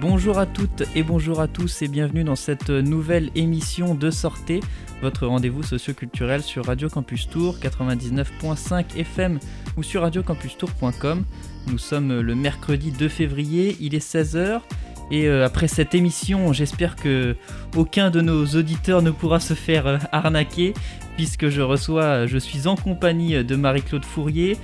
Bonjour à toutes et bonjour à tous et bienvenue dans cette nouvelle émission de Sortez, votre rendez-vous socioculturel sur Radio Campus Tour 99.5 FM ou sur radiocampustour.com. Nous sommes le mercredi 2 février, il est 16h et euh, après cette émission, j'espère que aucun de nos auditeurs ne pourra se faire euh, arnaquer puisque je reçois, je suis en compagnie de Marie-Claude Fourier,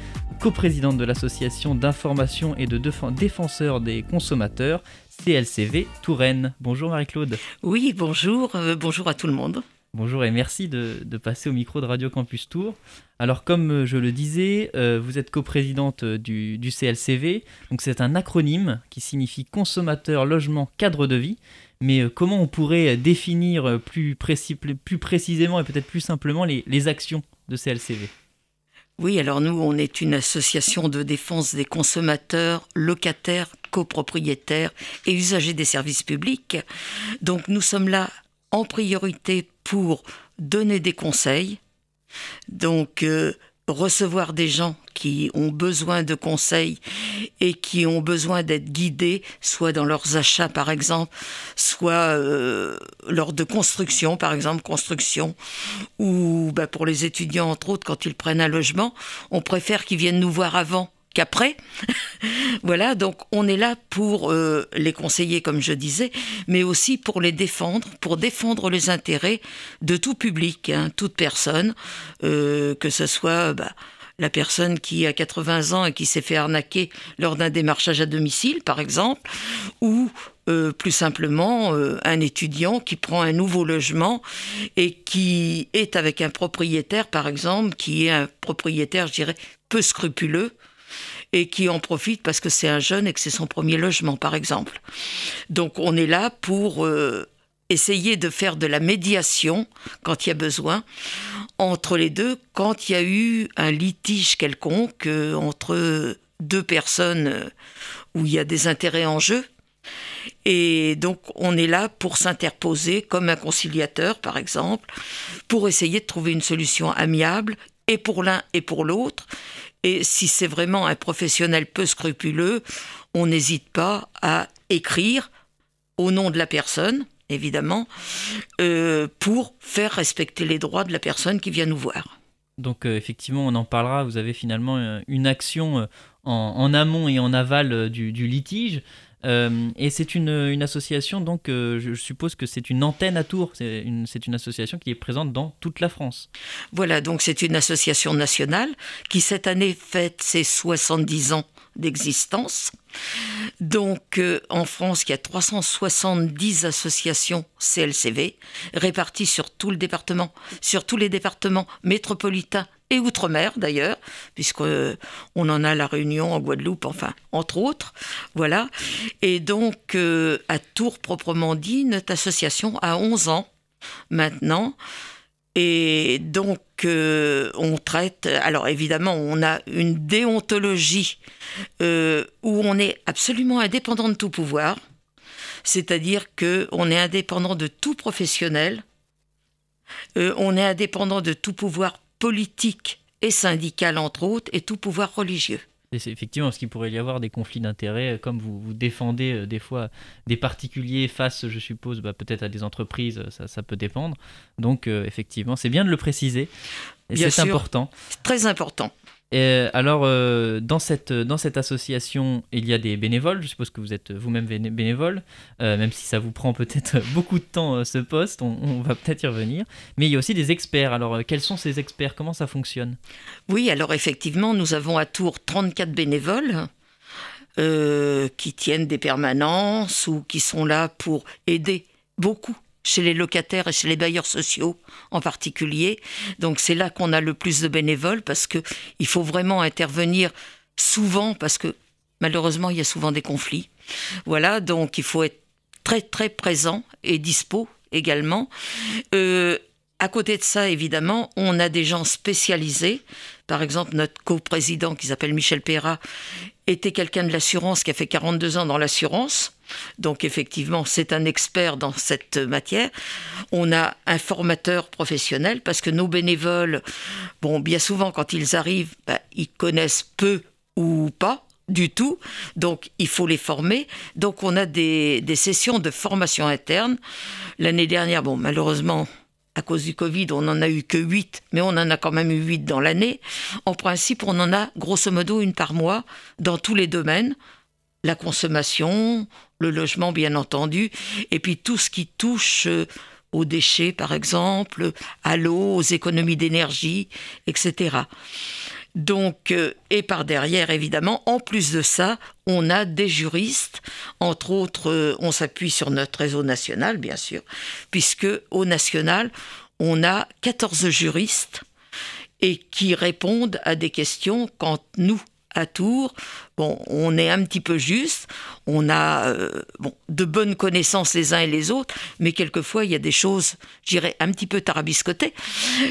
coprésidente de l'association d'information et de défenseurs des consommateurs, CLCV Touraine. Bonjour Marie-Claude. Oui, bonjour, euh, bonjour à tout le monde. Bonjour et merci de, passer au micro de Radio Campus Tour. Alors comme euh, je le disais, euh, vous êtes coprésidente du, du CLCV, donc c'est un acronyme qui signifie consommateur, logement, cadre de vie. Mais comment on pourrait définir plus, plus précisément et peut-être plus simplement les, les actions de CLCV oui, alors nous, on est une association de défense des consommateurs, locataires, copropriétaires et usagers des services publics. Donc nous sommes là en priorité pour donner des conseils. Donc euh, recevoir des gens qui ont besoin de conseils et qui ont besoin d'être guidés, soit dans leurs achats par exemple, soit euh, lors de construction, par exemple construction, ou bah, pour les étudiants entre autres, quand ils prennent un logement, on préfère qu'ils viennent nous voir avant qu'après. voilà, donc on est là pour euh, les conseiller, comme je disais, mais aussi pour les défendre, pour défendre les intérêts de tout public, hein, toute personne, euh, que ce soit bah, la personne qui a 80 ans et qui s'est fait arnaquer lors d'un démarchage à domicile, par exemple, ou euh, plus simplement un étudiant qui prend un nouveau logement et qui est avec un propriétaire, par exemple, qui est un propriétaire, je dirais, peu scrupuleux, et qui en profite parce que c'est un jeune et que c'est son premier logement, par exemple. Donc on est là pour euh, essayer de faire de la médiation quand il y a besoin entre les deux, quand il y a eu un litige quelconque euh, entre deux personnes euh, où il y a des intérêts en jeu. Et donc on est là pour s'interposer comme un conciliateur, par exemple, pour essayer de trouver une solution amiable et pour l'un et pour l'autre, et si c'est vraiment un professionnel peu scrupuleux, on n'hésite pas à écrire au nom de la personne, évidemment, euh, pour faire respecter les droits de la personne qui vient nous voir. Donc euh, effectivement, on en parlera. Vous avez finalement euh, une action en, amont et en aval du litige. Euh, et c'est une, association, donc euh, je suppose que c'est une antenne à Tours, c'est une, une, association qui est présente dans toute la France. Voilà, donc c'est une association nationale qui cette année fête ses 70 ans d'existence. Donc euh, en France, il y a 370 associations CLCV réparties sur tout le département, sur tous les départements métropolitains outre-mer d'ailleurs, puisqu'on euh, en a la Réunion en Guadeloupe, enfin, entre autres. Voilà. Et donc, euh, à Tours proprement dit, notre association a 11 ans maintenant. Et donc, euh, on traite. Alors, évidemment, on a une déontologie où on est absolument indépendant de tout pouvoir. C'est-à-dire qu'on est indépendant de tout professionnel. on est indépendant de tout pouvoir politique et syndical, entre autres, et tout pouvoir religieux. C'est effectivement parce qu'il pourrait y avoir des conflits d'intérêts, euh, comme vous, vous défendez euh, des fois des particuliers face, je suppose, bah, peut-être à des entreprises, ça, ça peut dépendre. Donc, euh, effectivement, c'est bien de le préciser. C'est important. Très important. Et alors, euh, dans, cette, dans cette association, il y a des bénévoles. Je suppose que vous êtes vous-même bénévole, euh, même si ça vous prend peut-être beaucoup de temps euh, ce poste. On, va peut-être y revenir. Mais il y a aussi des experts. Alors, quels sont ces experts? Comment ça fonctionne? Oui, alors effectivement, nous avons à Tours 34 bénévoles. qui tiennent des permanences ou qui sont là pour aider beaucoup chez les locataires et chez les bailleurs sociaux en particulier. Donc c'est là qu'on a le plus de bénévoles parce que il faut vraiment intervenir souvent parce que malheureusement il y a souvent des conflits. Voilà, donc il faut être très très présent et dispo également. Euh, à côté de ça, évidemment, on a des gens spécialisés. Par exemple, notre coprésident qui s'appelle Michel Perra était quelqu'un de l'assurance qui a fait 42 ans dans l'assurance. Donc effectivement, c'est un expert dans cette matière. On a un formateur professionnel parce que nos bénévoles, bon, bien souvent quand ils arrivent, ben, ils connaissent peu ou pas du tout. Donc, il faut les former. Donc, on a des, des sessions de formation interne. L'année dernière, bon, malheureusement, à cause du Covid, on n'en a eu que 8, mais on en a quand même eu 8 dans l'année. En principe, on en a grosso modo une par mois dans tous les domaines. La consommation, le logement, bien entendu, et puis tout ce qui touche euh, aux déchets, par exemple, à l'eau, aux économies d'énergie, etc. Donc, euh, et par derrière, évidemment, en plus de ça, on a des juristes. Entre autres, euh, on s'appuie sur notre réseau national, bien sûr, puisque au national, on a 14 juristes et qui répondent à des questions quand nous, à Tours. Bon, on est un petit peu juste, on a euh, bon, de bonnes connaissances les uns et les autres, mais quelquefois il y a des choses, j'irais, un petit peu tarabiscotées,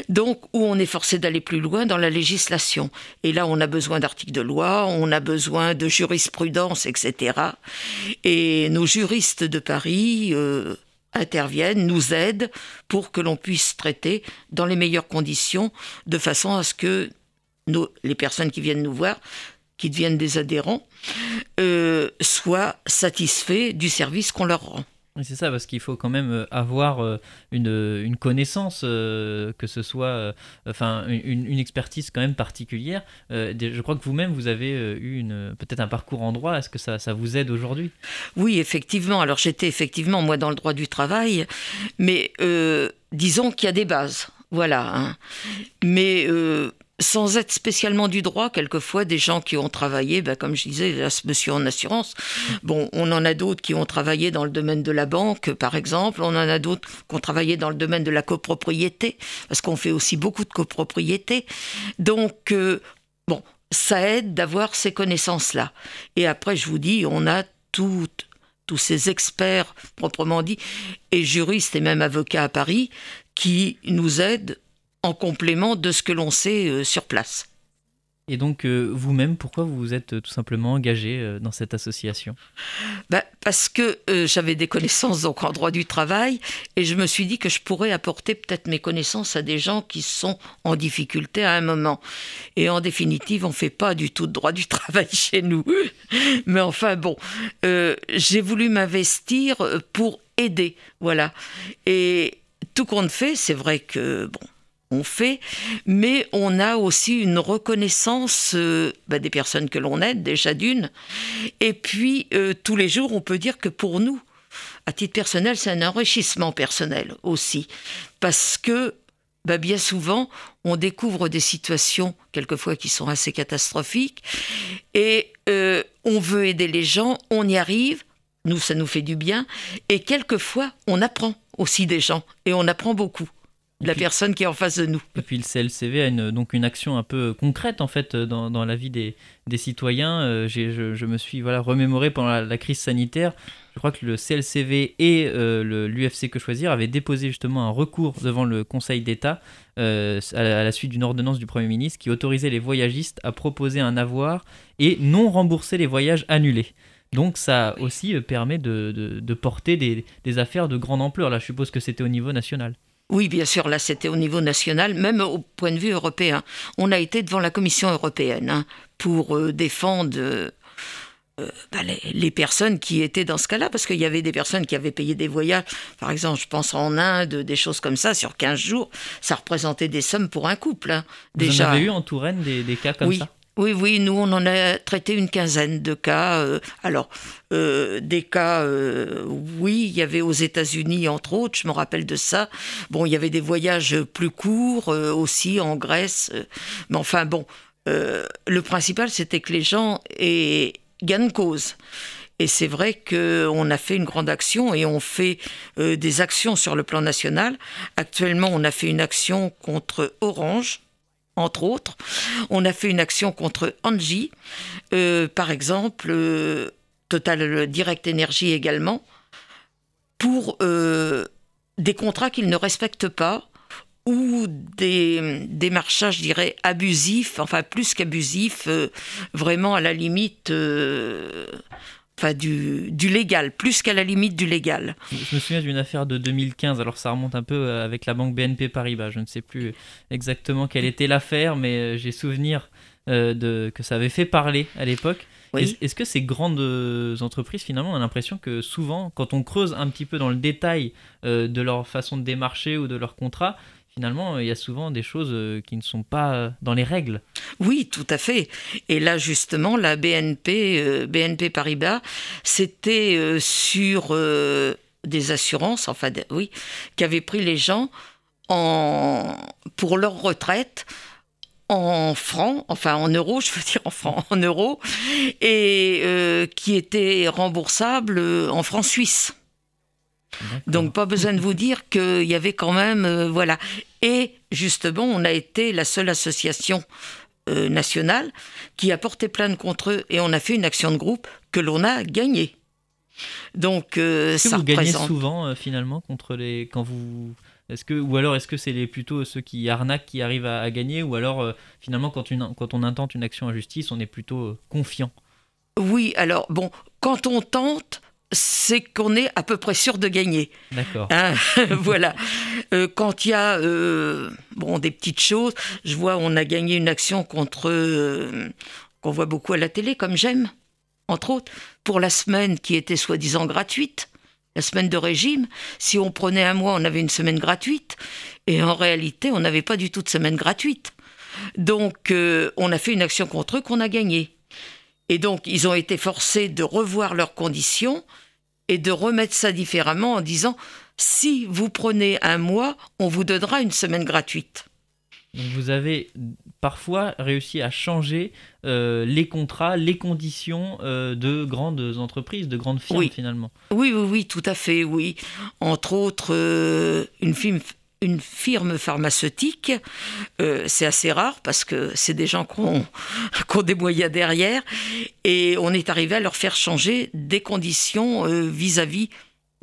donc où on est forcé d'aller plus loin dans la législation. Et là, on a besoin d'articles de loi, on a besoin de jurisprudence, etc. Et nos juristes de Paris... Euh, interviennent, nous aident pour que l'on puisse traiter dans les meilleures conditions, de façon à ce que les personnes qui viennent nous voir, qui deviennent des adhérents, euh, soient satisfaits du service qu'on leur rend. C'est ça, parce qu'il faut quand même euh, avoir euh, une, connaissance, que ce soit, enfin, une, expertise quand même particulière. je crois que vous-même, vous avez eu une, peut-être un parcours en droit. Est-ce que ça, ça vous aide aujourd'hui? Oui, effectivement. Alors j'étais effectivement, moi, dans le droit du travail, mais disons qu'il y a des bases. Voilà. Hein. Mais sans être spécialement du droit, quelquefois des gens qui ont travaillé, ben, comme je disais, là, ce monsieur en assurance. Bon, on en a d'autres qui ont travaillé dans le domaine de la banque, par exemple. On en a d'autres qui ont travaillé dans le domaine de la copropriété, parce qu'on fait aussi beaucoup de copropriété. Donc, euh, bon, ça aide d'avoir ces connaissances-là. Et après, je vous dis, on a tous ces experts proprement dit, et juristes et même avocats à Paris, qui nous aident en complément de ce que l'on sait euh, sur place. Et donc euh, vous-même, pourquoi vous vous êtes euh, tout simplement engagé dans cette association? Bah, Parce que j'avais des connaissances donc, en droit du travail et je me suis dit que je pourrais apporter peut-être mes connaissances à des gens qui sont en difficulté à un moment. Et en définitive, on ne fait pas du tout de droit du travail chez nous. Mais enfin bon, j'ai voulu m'investir pour aider. Voilà. Et tout compte fait, c'est vrai que bon, on fait, mais on a aussi une reconnaissance euh, bah, des personnes que l'on aide, déjà d'une. Et puis, euh, tous les jours, on peut dire que pour nous, à titre personnel, c'est un enrichissement personnel aussi. Parce que bah, bien souvent, on découvre des situations, quelquefois, qui sont assez catastrophiques, et euh, on veut aider les gens, on y arrive, nous, ça nous fait du bien, et quelquefois, on apprend aussi des gens, et on apprend beaucoup de la personne qui est en face de nous. Et puis le CLCV a une, donc une action un peu concrète en fait dans, dans la vie des, des citoyens. Euh, je, je, me suis voilà, remémoré pendant la, crise sanitaire. Je crois que le CLCV et euh, l'UFC Que Choisir avaient déposé justement un recours devant le Conseil d'État euh, à, la, suite d'une ordonnance du Premier ministre qui autorisait les voyagistes à proposer un avoir et non rembourser les voyages annulés. Donc ça aussi permet de, de, de porter des, des affaires de grande ampleur. Là, je suppose que c'était au niveau national. Oui, bien sûr, là c'était au niveau national, même au point de vue européen. On a été devant la Commission européenne hein, pour euh, défendre euh, euh, bah, les, personnes qui étaient dans ce cas-là, parce qu'il y avait des personnes qui avaient payé des voyages, par exemple, je pense en Inde, des choses comme ça, sur 15 jours, ça représentait des sommes pour un couple. Hein, déjà. Vous en avez eu en Touraine des, cas comme ça? Oui, oui, nous, on en a traité une quinzaine de cas. Euh, alors, euh, des cas, euh, oui, il y avait aux États-Unis, entre autres, je me rappelle de ça. Bon, il y avait des voyages plus courts aussi en Grèce. mais enfin, bon, le principal, c'était que les gens aient gagnent cause. Et c'est vrai qu'on a fait une grande action et on fait des actions sur le plan national. Actuellement, on a fait une action contre Orange entre autres. On a fait une action contre Angie, euh, par exemple, euh, Total Direct Energy également, pour euh, des contrats qu'ils ne respectent pas ou des démarchages, je dirais, abusifs, enfin plus qu'abusifs, vraiment à la limite enfin du, du, légal, plus qu'à la limite du légal. Je me souviens d'une affaire de 2015, alors ça remonte un peu euh, avec la banque BNP Paribas, je ne sais plus exactement quelle était l'affaire, mais j'ai souvenir de, que ça avait fait parler à l'époque. Est-ce que ces grandes euh, entreprises, finalement, on a l'impression que souvent, quand on creuse un petit peu dans le détail euh, de leur façon de démarcher ou de leur contrat, finalement, il y a souvent des choses euh, qui ne sont pas dans les règles. Oui, tout à fait. Et là, justement, la BNP, BNP Paribas, c'était sur des assurances, enfin, oui, qui avaient pris les gens en, pour leur retraite en francs, enfin en euros, je veux dire en francs, en euros, et euh, qui était remboursable euh, en francs suisses. Donc pas besoin de vous dire qu'il y avait quand même, euh, voilà. Et justement, on a été la seule association nationale qui a porté plainte contre eux et on a fait une action de groupe que l'on a gagnée. Donc ça vous gagnez souvent finalement contre les quand vous est-ce que, ou alors est-ce que c'est les, plutôt ceux qui arnaquent qui arrivent à, gagner, ou alors euh, finalement quand, une, quand on intente une action en justice, on est plutôt euh, confiant? Oui, alors bon, quand on tente, c'est qu'on est à peu près sûr de gagner. D'accord. Hein, voilà. Euh, quand il y a bon des petites choses, je vois on a gagné une action contre qu'on voit beaucoup à la télé comme j'aime, entre autres, pour la semaine qui était soi-disant gratuite la semaine de régime, si on prenait un mois, on avait une semaine gratuite, et en réalité, on n'avait pas du tout de semaine gratuite. Donc, euh, on a fait une action contre eux qu'on a gagnée. Et donc, ils ont été forcés de revoir leurs conditions et de remettre ça différemment en disant, si vous prenez un mois, on vous donnera une semaine gratuite. vous avez parfois réussi à changer euh, les contrats, les conditions euh, de grandes entreprises, de grandes firmes finalement. Oui, oui, oui, tout à fait, oui. Entre autres, euh, une firme une firme pharmaceutique, c'est assez rare parce que c'est des gens qui ont, des moyens derrière, et on est arrivé à leur faire changer des conditions vis-à-vis bah,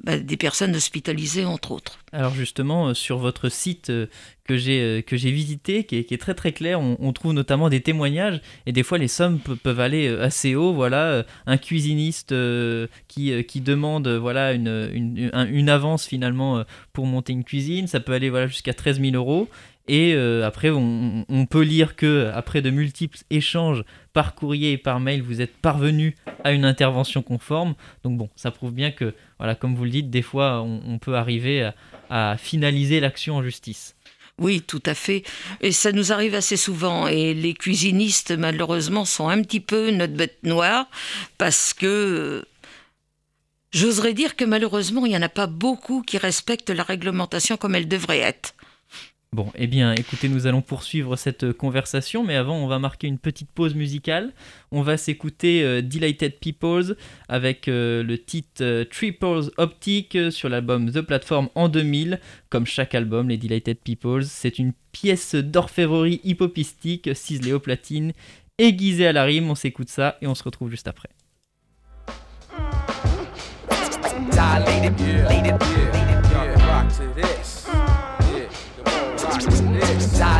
des personnes hospitalisées, entre autres. Alors justement, euh, sur votre site euh, que j'ai euh, que j'ai visité, qui est, très très clair, on, trouve notamment des témoignages et des fois les sommes peuvent aller assez haut. Voilà, un cuisiniste qui, demande voilà une, une, une, avance finalement pour monter une cuisine, ça peut aller voilà jusqu'à 13 000 euros. Et après, on, peut lire que après de multiples échanges par courrier et par mail, vous êtes parvenu à une intervention conforme. Donc bon, ça prouve bien que, voilà, comme vous le dites, des fois, on, peut arriver à, finaliser l'action en justice. Oui, tout à fait. Et ça nous arrive assez souvent. Et les cuisinistes, malheureusement, sont un petit peu notre bête noire parce que j'oserais dire que malheureusement, il n'y en a pas beaucoup qui respectent la réglementation comme elle devrait être. Bon, eh bien, écoutez, nous allons poursuivre cette conversation, mais avant, on va marquer une petite pause musicale. On va s'écouter euh, Delighted Peoples avec euh, le titre euh, Triples Optic sur l'album The Platform en 2000. Comme chaque album, les Delighted Peoples, c'est une pièce d'orfèvrerie hippopistique, ciselée au platine, aiguisée à la rime. On s'écoute ça et on se retrouve juste après.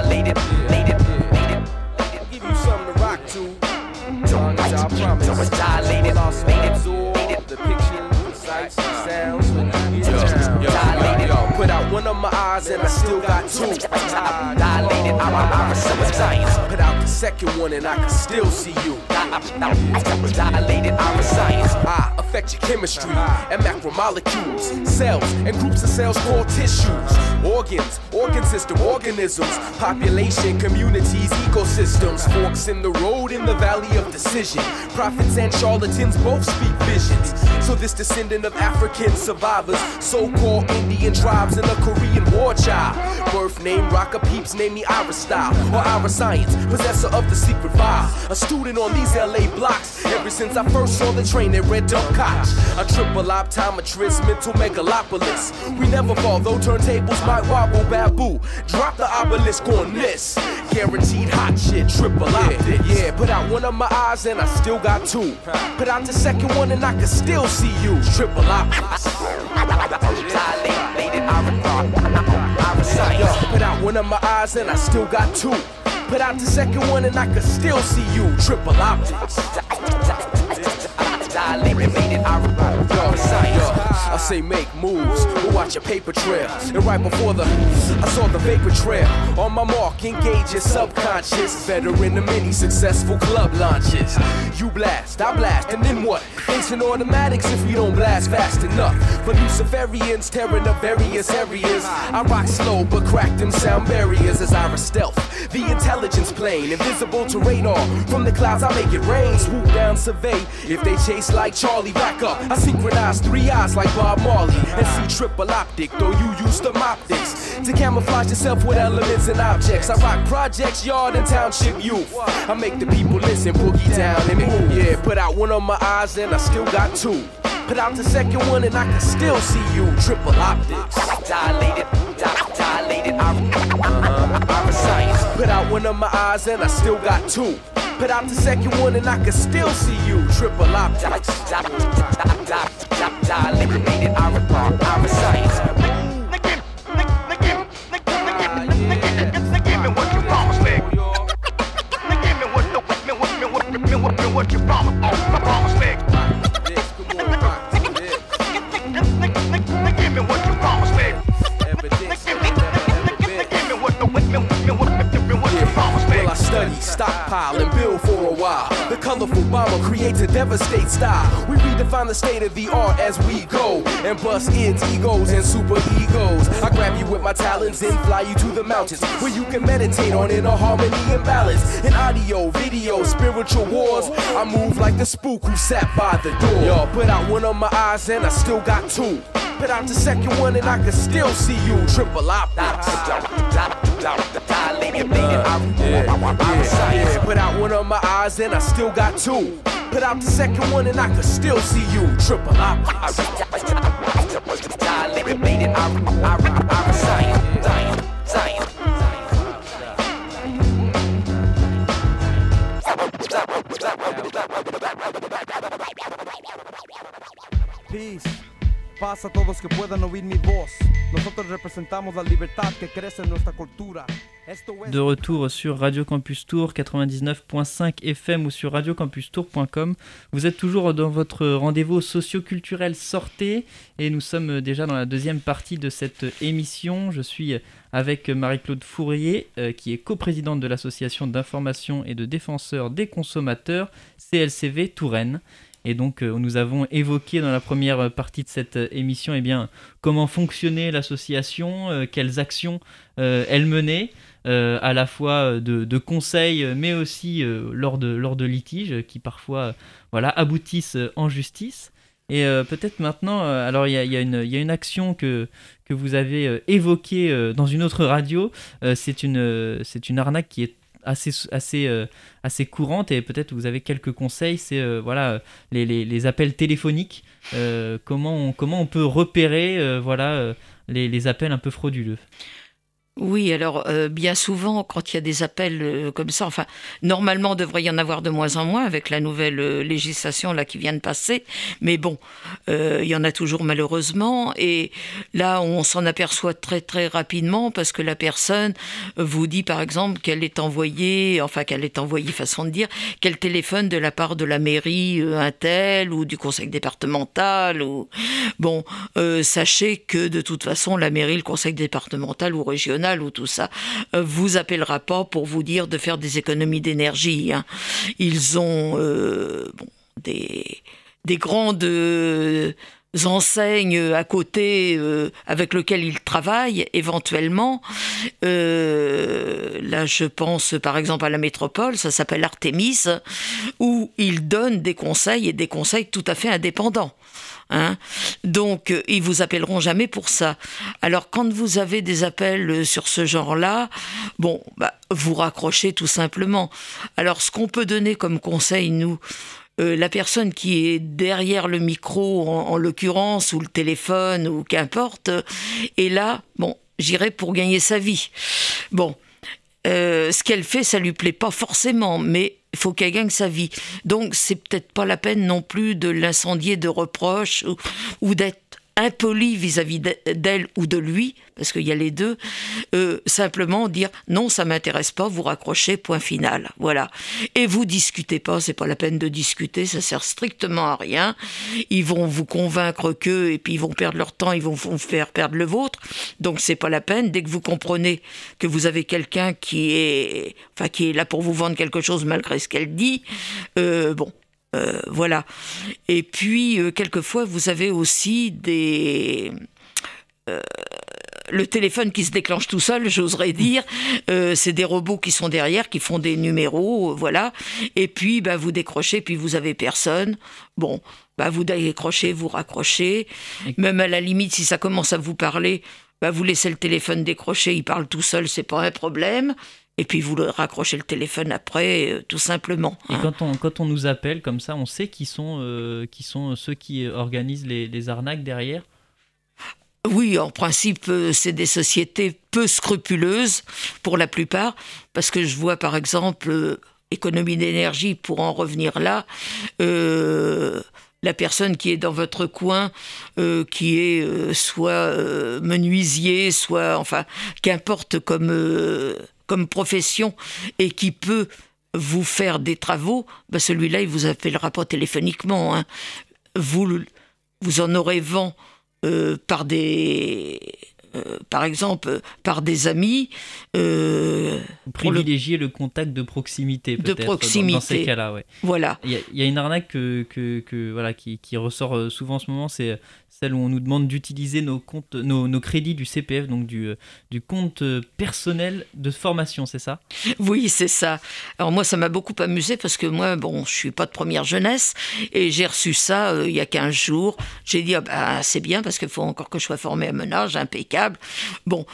Lated, lated. I'll give you something to rock to. I promise. Dilated, lated, the pictures, my eyes and I still got two. Dilated, I'm a science. Put out the second one and I can still see you. Dilated, I'm a science. I affect your chemistry and macromolecules, cells and groups of cells called tissues, organs, organ system, organisms, population, communities, ecosystems, forks in the road in the valley of decision. Prophets and charlatans both speak visions. So this descendant of African survivors, so-called Indian tribes in the Korean war child. Birth name, rocker peeps, name me Ira style or Ira science, possessor of the secret file. A student on these LA blocks ever since I first saw the train at Red Dump Koch. A triple optometrist, mental megalopolis. We never fall, though turntables might wobble, baboo. Drop the obelisk on this. Guaranteed hot shit, triple optic. Yeah, put out one of my eyes and I still got two. Put out the second one and I can still see you. Triple optics. Put out one of my eyes and I still got two. Put out the second one and I can still see you. Triple optics. I say make moves, but watch your paper trail. And right before the, I saw the vapor trail. On my mark, engage your subconscious. Better in the many successful club launches. You blast, I blast, and then what? Instant automatics if we don't blast fast enough. For Luciferians tearing up various areas. I rock slow, but crack them sound barriers as I stealth. The intelligence plane, invisible to radar. From the clouds, I make it rain. Swoop down, survey. If they chase like Charlie, back up. I synchronize three eyes like Bob Marley and see triple optic, though you use the optics to camouflage yourself with elements and objects. I rock projects, yard, and township youth. I make the people listen, boogie down and move. Yeah, put out one of my eyes and I still got two. Put out the second one and I can still see you. Triple optics. Dilated, di- dilated, I, uh-huh. science. Put out one of my eyes and I still got two. Put out the second one and I can still see you. Triple optics die eliminated. I reply, I recite. What you promised study, stockpile, and build for a while. The colorful bomber creates a devastate style. We redefine the state of the art as we go and bust its egos and super egos. I grab you with my talons and fly you to the mountains where you can meditate on inner harmony and balance. In audio, video, spiritual wars, I move like the spook who sat by the door. Yo, put out one of my eyes and I still got two. Put out the second one and I can still see you. Triple optics. Uh, yeah, Put out one of my eyes and I still got two. Put out the second one and I can still see you. Triple optics. Peace. De retour sur Radio Campus Tour 99.5 FM ou sur radiocampustour.com. Vous êtes toujours dans votre rendez-vous socio-culturel Sortez et nous sommes déjà dans la deuxième partie de cette émission. Je suis avec Marie-Claude Fourier euh, qui est coprésidente de l'association d'information et de défenseurs des consommateurs CLCV Touraine. Et donc, euh, nous avons évoqué dans la première partie de cette euh, émission eh bien, comment fonctionnait l'association, euh, quelles actions elle menait, à la fois de, conseils, mais aussi lors, de, lors de litiges qui parfois voilà, aboutissent en justice. Et peut-être maintenant, alors il y a, une action que, que vous avez évoquée dans une autre radio, c'est une, une arnaque qui est assez, assez, euh, assez courante et peut-être vous avez quelques conseils, c'est euh, voilà, les, les, appels téléphoniques, euh, comment, on, comment on peut repérer voilà, les, les appels un peu frauduleux? Oui, alors euh, bien souvent, quand il y a des appels euh, comme ça, enfin, normalement, devrait y en avoir de moins en moins avec la nouvelle euh, législation là qui vient de passer, mais bon, il y en a toujours malheureusement, et là, on s'en aperçoit très très rapidement parce que la personne vous dit par exemple qu'elle est envoyée, enfin qu'elle est envoyée, façon de dire, qu'elle téléphone de la part de la mairie un tel ou du conseil départemental, ou bon, sachez que de toute façon, la mairie, le conseil départemental ou régional ou tout ça, euh, vous appellera pas pour vous dire de faire des économies d'énergie. Hein. Ils ont euh, des, des grandes euh, enseignes à côté avec lesquelles ils travaillent éventuellement. là, je pense par exemple à la métropole, ça s'appelle Artemis, où ils donnent des conseils et des conseils tout à fait indépendants. Hein Donc, euh, ils vous appelleront jamais pour ça. Alors, quand vous avez des appels euh, sur ce genre-là, bon, bah, vous raccrochez tout simplement. Alors, ce qu'on peut donner comme conseil, nous, euh, la personne qui est derrière le micro, en, l'occurrence, ou le téléphone, ou qu'importe, est là, bon, j'irai pour gagner sa vie. Bon, ce qu'elle fait, ça lui plaît pas forcément, mais il faut qu'elle gagne sa vie. Donc c'est peut-être pas la peine non plus de l'incendier de reproches ou, d'être impoli vis-à-vis d'elle ou de lui, parce qu'il y a les deux, euh, simplement dire non, ça m'intéresse pas, vous raccrochez, point final. Voilà. Et vous discutez pas, c'est pas la peine de discuter, ça sert strictement à rien. Ils vont vous convaincre qu'eux, et puis ils vont perdre leur temps, ils vont vous faire perdre le vôtre. Donc c'est pas la peine. Dès que vous comprenez que vous avez quelqu'un qui est, enfin, qui est là pour vous vendre quelque chose malgré ce qu'elle dit, euh, bon, euh, voilà. Et puis, euh, quelquefois, vous avez aussi des... Euh, le téléphone qui se déclenche tout seul, j'oserais dire, c'est des robots qui sont derrière, qui font des numéros, voilà. Et puis, bah, vous décrochez, puis vous avez personne. Bon, bah, vous décrochez, vous raccrochez. Même à la limite, si ça commence à vous parler, bah, vous laissez le téléphone décrocher, il parle tout seul, c'est pas un problème et puis vous le raccrochez le téléphone après, euh, tout simplement. Et hein. quand, on, quand on nous appelle comme ça, on sait qui sont, euh, qui sont ceux qui organisent les, arnaques derrière? Oui, en principe, euh, c'est des sociétés peu scrupuleuses pour la plupart, parce que je vois par exemple économie d'énergie pour en revenir là. la personne qui est dans votre coin, qui est soit menuisier, soit enfin qu'importe comme comme profession et qui peut vous faire des travaux, ben celui-là, il vous appellera pas téléphoniquement. Hein. Vous, vous en aurez vent euh, par des euh, par exemple, par des amis. Euh, Privilégier le... contact de proximité, De proximité. Dans, ces cas-là, ouais. Voilà. Il y, a une arnaque que, que, voilà, qui, qui, ressort euh, souvent en ce moment, c'est celle où on nous demande d'utiliser nos, comptes, nos, nos, crédits du CPF, donc du, du compte personnel de formation, c'est ça? Oui, c'est ça. Alors moi, ça m'a beaucoup amusé parce que moi, bon, je suis pas de première jeunesse et j'ai reçu ça il y a 15 jours. J'ai dit, ah, bah, c'est bien parce qu'il faut encore que je sois formé à menage, impeccable Bon,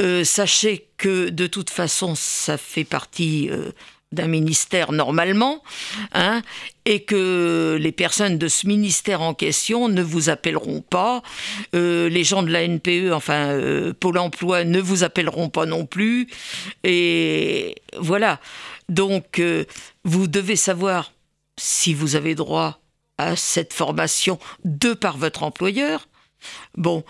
euh, sachez que de toute façon, ça fait partie euh, d'un ministère normalement, hein, et que les personnes de ce ministère en question ne vous appelleront pas, euh, les gens de la NPE, enfin Pôle Emploi, ne vous appelleront pas non plus, et voilà. Donc, vous devez savoir si vous avez droit à cette formation de par votre employeur. Bon,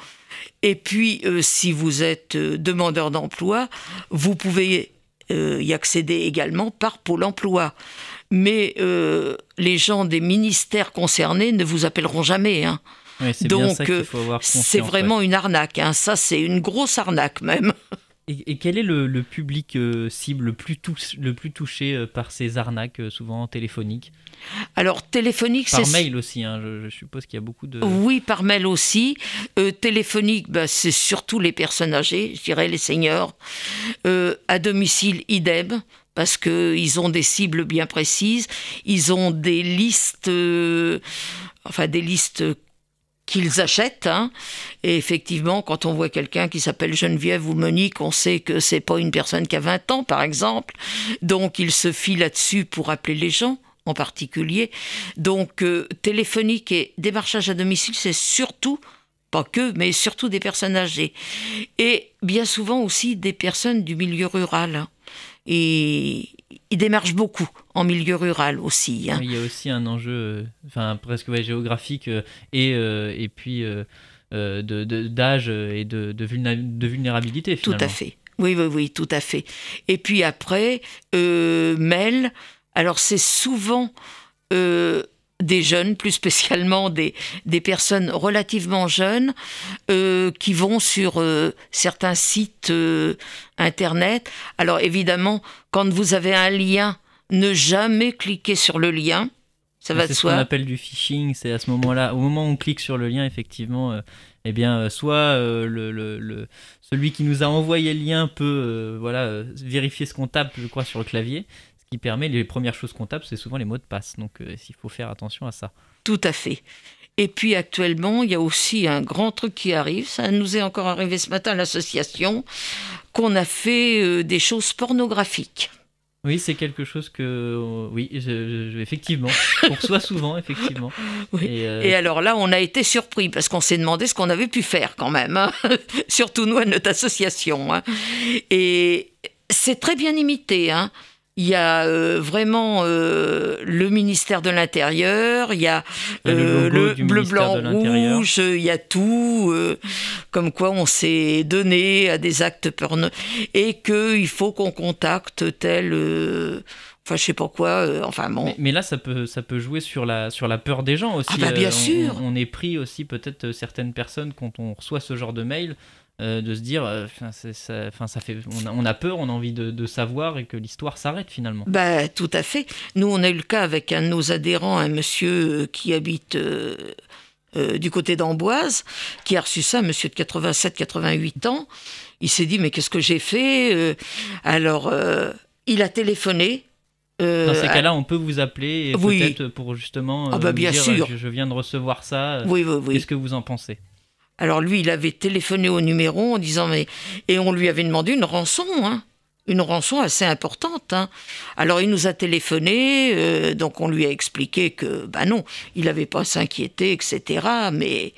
et puis, euh, si vous êtes euh, demandeur d'emploi, vous pouvez euh, y accéder également par Pôle emploi. Mais les gens des ministères concernés ne vous appelleront jamais. Hein. Donc, c'est vraiment une arnaque. Hein. Ça, c'est une grosse arnaque même. Et, quel est le, public cible le plus, le plus touché par ces arnaques, souvent téléphoniques? Alors téléphonique, c'est... Par mail aussi, hein, je, suppose qu'il y a beaucoup de... Oui, par mail aussi. Euh, téléphonique, bah, c'est surtout les personnes âgées, je dirais les seniors. Euh, à domicile, idem parce qu'ils ont des cibles bien précises, ils ont des listes, euh, enfin des listes qu'ils achètent. Hein. Et effectivement, quand on voit quelqu'un qui s'appelle Geneviève ou Monique, on sait que c'est pas une personne qui a 20 ans, par exemple. Donc, il se fie là-dessus pour appeler les gens en particulier. Donc, euh, téléphonique et démarchage à domicile, c'est surtout, pas que, mais surtout des personnes âgées. Et bien souvent aussi des personnes du milieu rural. Et ils démarchent beaucoup en milieu rural aussi. Hein. Il y a aussi un enjeu, euh, enfin presque géographique euh, et, et puis d'âge et de, de, vulnérabilité. Finalement. Tout à fait. Oui, oui, oui, tout à fait. Et puis après, mail, alors c'est souvent euh, des jeunes, plus spécialement des, des personnes relativement jeunes, euh, qui vont sur euh, certains sites Internet. Alors évidemment, quand vous avez un lien, ne jamais cliquer sur le lien. Ça va de soi. C'est ce qu'on appelle du phishing. C'est à ce moment-là, au moment où on clique sur le lien, effectivement, eh bien, soit le, le, celui qui nous a envoyé le lien peut voilà, vérifier ce qu'on tape, je crois, sur le clavier qui permet les premières choses comptables, c'est souvent les mots de passe. Donc euh, il faut faire attention à ça. Tout à fait. Et puis actuellement, il y a aussi un grand truc qui arrive. Ça nous est encore arrivé ce matin à l'association, qu'on a fait euh, des choses pornographiques. Oui, c'est quelque chose que, euh, oui, effectivement, on reçoit souvent, effectivement. Et, alors là, on a été surpris parce qu'on s'est demandé ce qu'on avait pu faire quand même, hein. surtout nous à notre association. Hein. Et c'est très bien imité. Hein. Il y a euh, vraiment euh, le ministère de l'Intérieur, il y a, le euh, le bleu, blanc, rouge, il y a tout, comme quoi on s'est donné à des actes porno et qu'il faut qu'on contacte tel, enfin je sais pas quoi, enfin bon. Mais, mais là, ça peut, ça peut jouer sur la, sur la peur des gens aussi. Ah bah, bien on- sûr. On, on est pris aussi, peut-être, certaines personnes, quand on reçoit ce genre de mail, euh, de se dire, euh, ça, ça fait, on a, on a peur, on a envie de, de savoir et que l'histoire s'arrête finalement. Bah, tout à fait. Nous, on a eu le cas avec un de nos adhérents, un monsieur euh, qui habite euh, du côté d'Amboise, qui a reçu ça, un monsieur de 87-88 ans. Il s'est dit, mais qu'est-ce que j'ai fait Alors, il a téléphoné. Dans ces cas-là, on peut vous appeler Oui. peut-être pour justement Ah bah, bien dire, sûr. Je, je viens de recevoir ça. Oui, oui, oui. Qu'est-ce que vous en pensez? Alors lui, il avait téléphoné au numéro en disant mais et on lui avait demandé une rançon, hein, une rançon assez importante. hein. Alors il nous a téléphoné, euh, donc on lui a expliqué que bah non, il n'avait pas à s'inquiéter, etc. Mais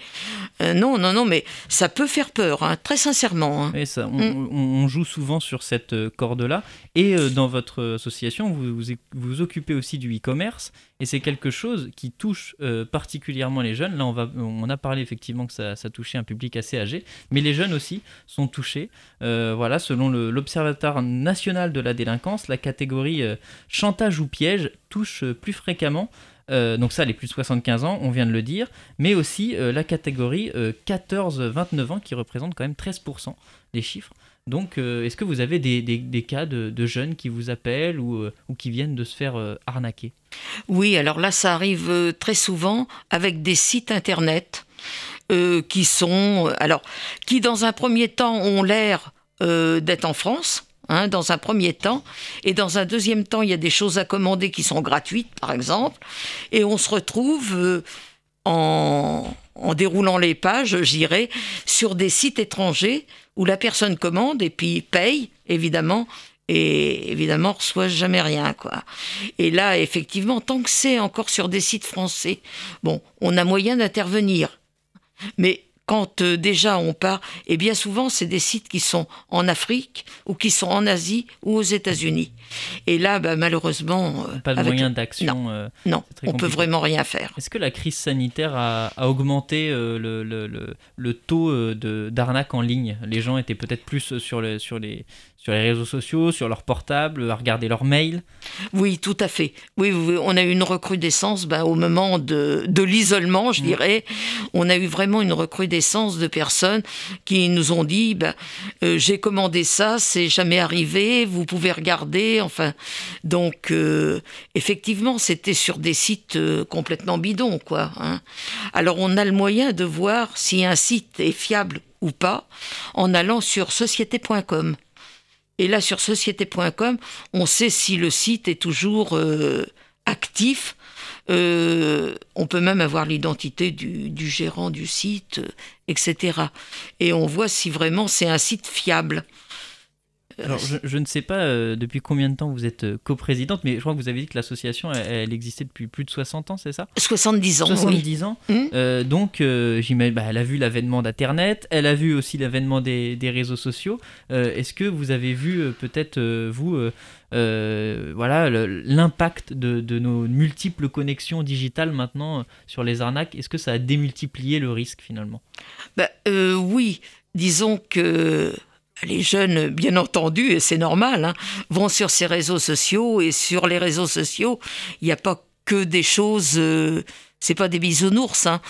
euh, non, non, non, mais ça peut faire peur, hein, très sincèrement. ça, on, Mm. on- on joue souvent sur cette euh, corde-là. Et euh, dans votre association, vous vous, occupez aussi du e-commerce. Et c'est quelque chose qui touche euh, particulièrement les jeunes. Là, on, va, a parlé effectivement que ça, touchait un public assez âgé. Mais les jeunes aussi sont touchés. Euh, voilà, selon l'Observatoire national de la délinquance, la catégorie chantage ou piège touche plus fréquemment. donc ça, les plus de 75 ans, on vient de le dire, mais aussi la catégorie euh, 14-29 ans qui représente quand même 13% des chiffres. Donc, euh, est-ce que vous avez des, cas de, jeunes qui vous appellent ou, euh, qui viennent de se faire euh, arnaquer? Oui, alors là, ça arrive très souvent avec des sites internet qui sont, alors, qui dans un premier temps ont l'air d'être en France. hein, dans un premier temps, et dans un deuxième temps, il y a des choses à commander qui sont gratuites, par exemple, et on se retrouve en, en déroulant les pages, je dirais, sur des sites étrangers où la personne commande et puis paye, évidemment, et évidemment reçoit jamais rien, quoi. Et là, effectivement, tant que c'est encore sur des sites français, bon, on a moyen d'intervenir. Mais quand euh, déjà on part, et bien souvent, c'est des sites qui sont en Afrique ou qui sont en Asie ou aux États-Unis. Et là, bah, malheureusement, euh, Pas de avec- moyens d'action euh, non, c'est très on peut compliqué. vraiment rien faire. Est-ce que la crise sanitaire a, a augmenté euh, le, le- le- le taux euh, d'arnaque en ligne? Les gens étaient peut-être plus sur, le- sur, les, sur les réseaux sociaux, sur leur portable, à regarder leurs mails? Oui, tout à fait. Oui, on a eu une recrudescence ben, au moment de, de l'isolement, je dirais. On a eu vraiment une recrudescence de personnes qui nous ont dit euh, j'ai commandé ça, c'est jamais arrivé, vous pouvez regarder. Enfin, donc euh, effectivement, c'était sur des sites euh, complètement bidons, quoi. hein. Alors, on a le moyen de voir si un site est fiable ou pas en allant sur société.com. Et là, sur société.com, on sait si le site est toujours euh, actif. On peut même avoir l'identité du, gérant du site, etc. Et on voit si vraiment c'est un site fiable. Alors, je, je ne sais pas euh, depuis combien de temps vous êtes euh, coprésidente, mais je crois que vous avez dit que l'association, elle, elle existait depuis plus de 60 ans, c'est ça? 70 ans, oui. 70 ans. Mhm. Euh, donc, euh, j'imagine, bah, elle a vu l'avènement d'Internet, elle a vu aussi l'avènement des, des réseaux sociaux. Euh, Est-ce que vous avez vu euh, peut-être, euh, vous, euh, euh, voilà, l'impact de, de nos multiples connexions digitales maintenant euh, sur les arnaques? Est-ce que ça a démultiplié le risque finalement? Bah, euh, oui, disons que les jeunes, bien entendu, et c'est normal, hein, vont sur ces réseaux sociaux et sur les réseaux sociaux, il n'y a pas que des choses. euh, c'est pas des bisounours, hein.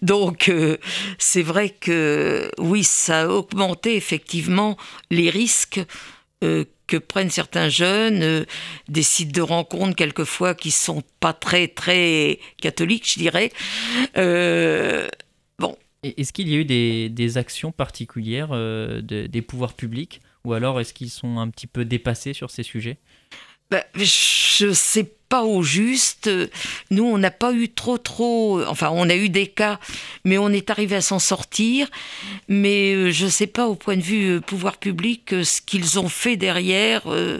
donc euh, c'est vrai que oui, ça a augmenté effectivement les risques euh, que prennent certains jeunes, euh, des sites de rencontres quelquefois qui sont pas très très catholiques, je dirais. Euh, Est-ce qu'il y a eu des, des actions particulières euh, de- des pouvoirs publics ou alors est-ce qu'ils sont un petit peu dépassés sur ces sujets? Ben, je sais pas au juste. Nous, on n'a pas eu trop, trop. Enfin, on a eu des cas, mais on est arrivé à s'en sortir. Mais euh, je sais pas au point de vue euh, pouvoir public ce qu'ils ont fait derrière. euh,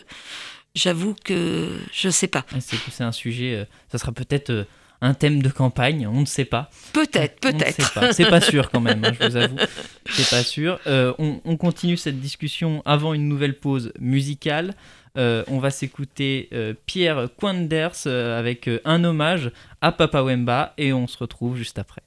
J'avoue que je sais pas. Ouais, C'est un sujet, ça sera peut-être un thème de campagne, on ne sait pas. Peut-être, peut-être. C'est pas sûr quand même, hein, je vous avoue. C'est pas sûr. Euh, on, continue cette discussion avant une nouvelle pause musicale. Euh, on va s'écouter euh, Pierre Quanders avec un hommage à Papa Wemba et on se retrouve juste après.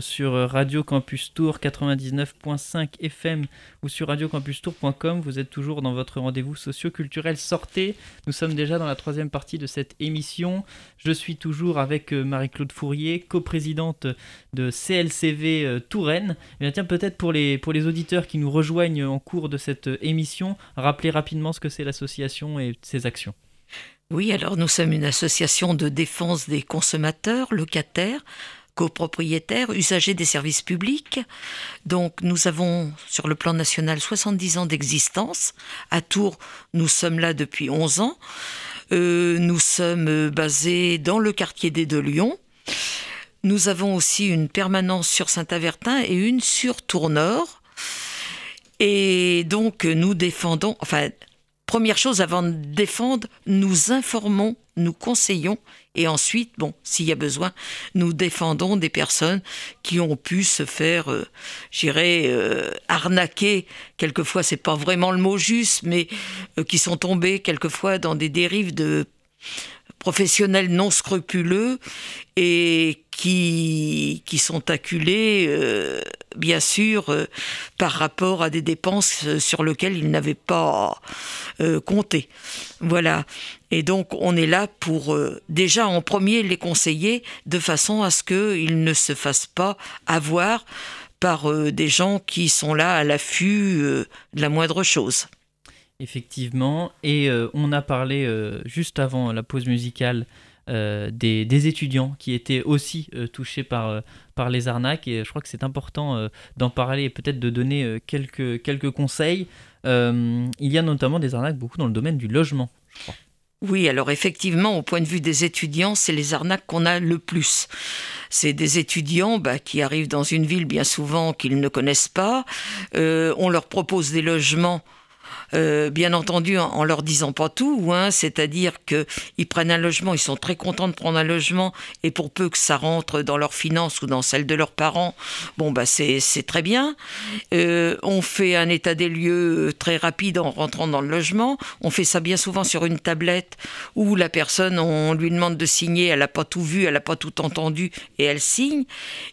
Sur Radio Campus Tour 99.5 FM ou sur radiocampustour.com. Vous êtes toujours dans votre rendez-vous socio-culturel Sortez. Nous sommes déjà dans la troisième partie de cette émission. Je suis toujours avec euh, Marie-Claude Fourier, coprésidente de CLCV euh, Touraine. Et eh tiens, peut-être pour les, pour les auditeurs qui nous rejoignent en cours de cette euh, émission, rappeler rapidement ce que c'est l'association et ses actions. Oui, alors nous sommes une association de défense des consommateurs, locataires, copropriétaires, usagers des services publics. Donc nous avons sur le plan national 70 ans d'existence. À Tours, nous sommes là depuis 11 ans. Euh, nous sommes basés dans le quartier des Deux Lions. Nous avons aussi une permanence sur Saint-Avertin et une sur Tournord. Et donc nous défendons, enfin, première chose avant de défendre, nous informons nous conseillons et ensuite, bon, s'il y a besoin, nous défendons des personnes qui ont pu se faire, euh, j'irais, euh, arnaquer. Quelquefois, c'est pas vraiment le mot juste, mais euh, qui sont tombés quelquefois dans des dérives de professionnels non scrupuleux et qui, qui sont acculés, euh, bien sûr, euh, par rapport à des dépenses euh, sur lesquelles ils n'avaient pas compté. Voilà. Et donc, on est là pour déjà en premier les conseiller de façon à ce qu'ils ne se fassent pas avoir par des gens qui sont là à l'affût de la moindre chose. Effectivement, et euh, on a parlé euh, juste avant la pause musicale euh, des, étudiants qui étaient aussi touchés par, par les arnaques, et je crois que c'est important d'en parler et peut-être de donner quelques, quelques conseils. il y a notamment des arnaques beaucoup dans le domaine du logement. Oui, alors effectivement, au point de vue des étudiants, c'est les arnaques qu'on a le plus. C'est des étudiants bah, qui arrivent dans une ville bien souvent qu'ils ne connaissent pas. on leur propose des logements euh, bien entendu en, leur disant pas tout, hein, c'est-à-dire qu'ils prennent un logement, ils sont très contents de prendre un logement, et pour peu que ça rentre dans leurs finances ou dans celles de leurs parents, bon bah c'est très bien. Euh, on fait un état des lieux très rapide en rentrant dans le logement. On fait ça bien souvent sur une tablette où la personne, on lui demande de signer, elle n'a pas tout vu, elle n'a pas tout entendu, et elle signe.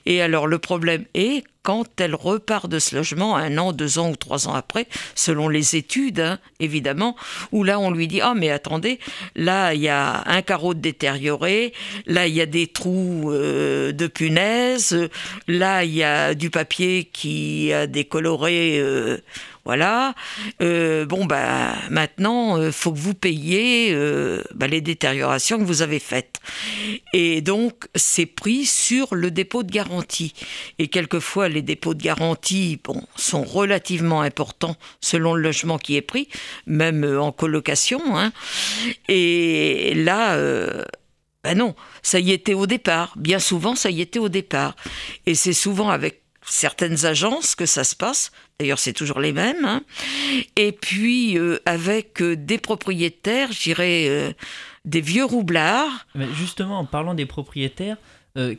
Et alors le problème est quand elle repart de ce logement un an, deux ans ou trois ans après, selon les études, hein, évidemment, où là on lui dit ah mais attendez, là il y a un carreau détérioré, là il y a des trous euh, de punaise, là il y a du papier qui a décoloré euh, voilà. Euh, bon, bah, maintenant, il euh, faut que vous payiez euh, bah, les détériorations que vous avez faites. Et donc, c'est pris sur le dépôt de garantie. Et quelquefois, les dépôts de garantie bon, sont relativement importants selon le logement qui est pris, même en colocation. Hein. Et là, ben non, ça y était au départ. Bien souvent, ça y était au départ. Et c'est souvent avec certaines agences que ça se passe. D'ailleurs, c'est toujours les mêmes. Hein. Et puis, euh, avec euh, des propriétaires, je dirais euh, des vieux roublards. Mais justement, en parlant des propriétaires,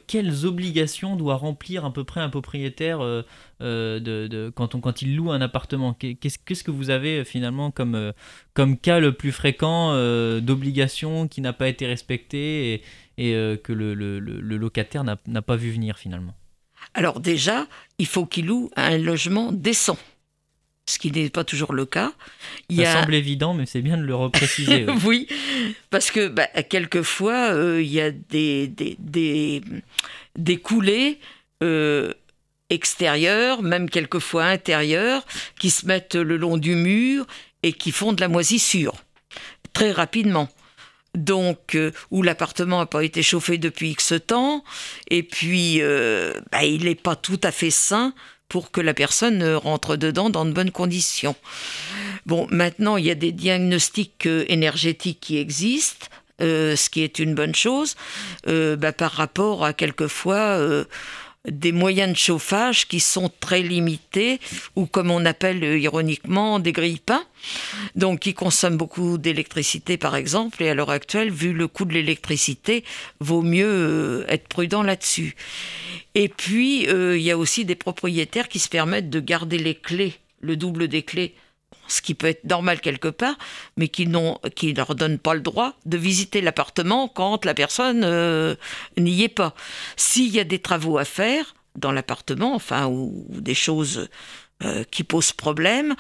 quelles obligations doit remplir à peu près un propriétaire de, quand, on, quand il loue un appartement? Qu'est-ce que vous avez finalement comme, comme cas le plus fréquent d'obligation qui n'a pas été respectée et, que le locataire n'a pas vu venir finalement? Alors déjà, il faut qu'il loue un logement décent ce qui n'est pas toujours le cas. Ça semble évident, mais c'est bien de le repréciser. oui. parce que bah, quelquefois, euh, il y a des, des, coulées euh, extérieures, même quelquefois intérieures, qui se mettent le long du mur et qui font de la moisissure très rapidement donc euh, où l'appartement n'a pas été chauffé depuis X temps, et puis euh, bah, il n'est pas tout à fait sain pour que la personne rentre dedans dans de bonnes conditions. Bon, maintenant, il y a des diagnostics euh, énergétiques qui existent, ce qui est une bonne chose, bah, par rapport à quelquefois des moyens de chauffage qui sont très limités ou comme on appelle euh, ironiquement des grille-pains, donc qui consomment beaucoup d'électricité par exemple et à l'heure actuelle vu le coût de l'électricité vaut mieux euh, être prudent là-dessus. Et puis euh, il y a aussi des propriétaires qui se permettent de garder les clés, le double des clés ce qui peut être normal quelque part, mais qui, qui ne leur donne pas le droit de visiter l'appartement quand la personne euh, n'y est pas. S'il y a des travaux à faire dans l'appartement, enfin, ou, des choses euh, qui posent problème,